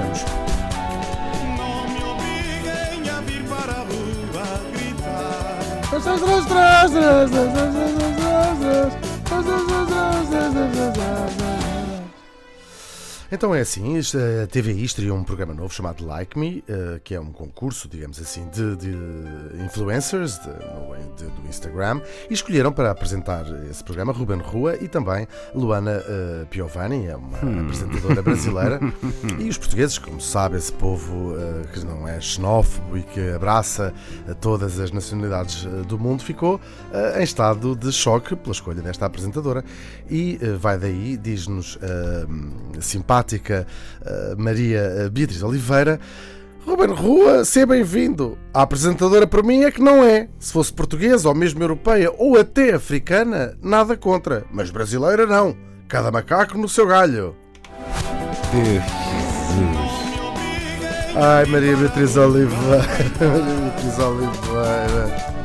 temos. Então é assim, isto, a TV estreou um programa novo chamado Like Me, eh, que é um concurso, digamos assim, de, de influencers de- no- do Instagram, e escolheram para apresentar esse programa Ruben Rua e também Luana eh, Piovani, é uma apresentadora brasileira, e os portugueses, como sabe, esse povo eh, que não é xenófobo e que abraça a todas as nacionalidades eh, do mundo, ficou eh, em estado de choque pela escolha desta apresentadora e eh, vai daí, diz-nos a simpática eh, Maria eh, Beatriz Oliveira. Ruben Rua, seja bem-vindo. A apresentadora para mim é que não é. Se fosse portuguesa ou mesmo europeia ou até africana, nada contra. Mas brasileira não. Cada macaco no seu galho. Deus. Ai, Maria Beatriz Oliveira. Maria Beatriz Oliveira.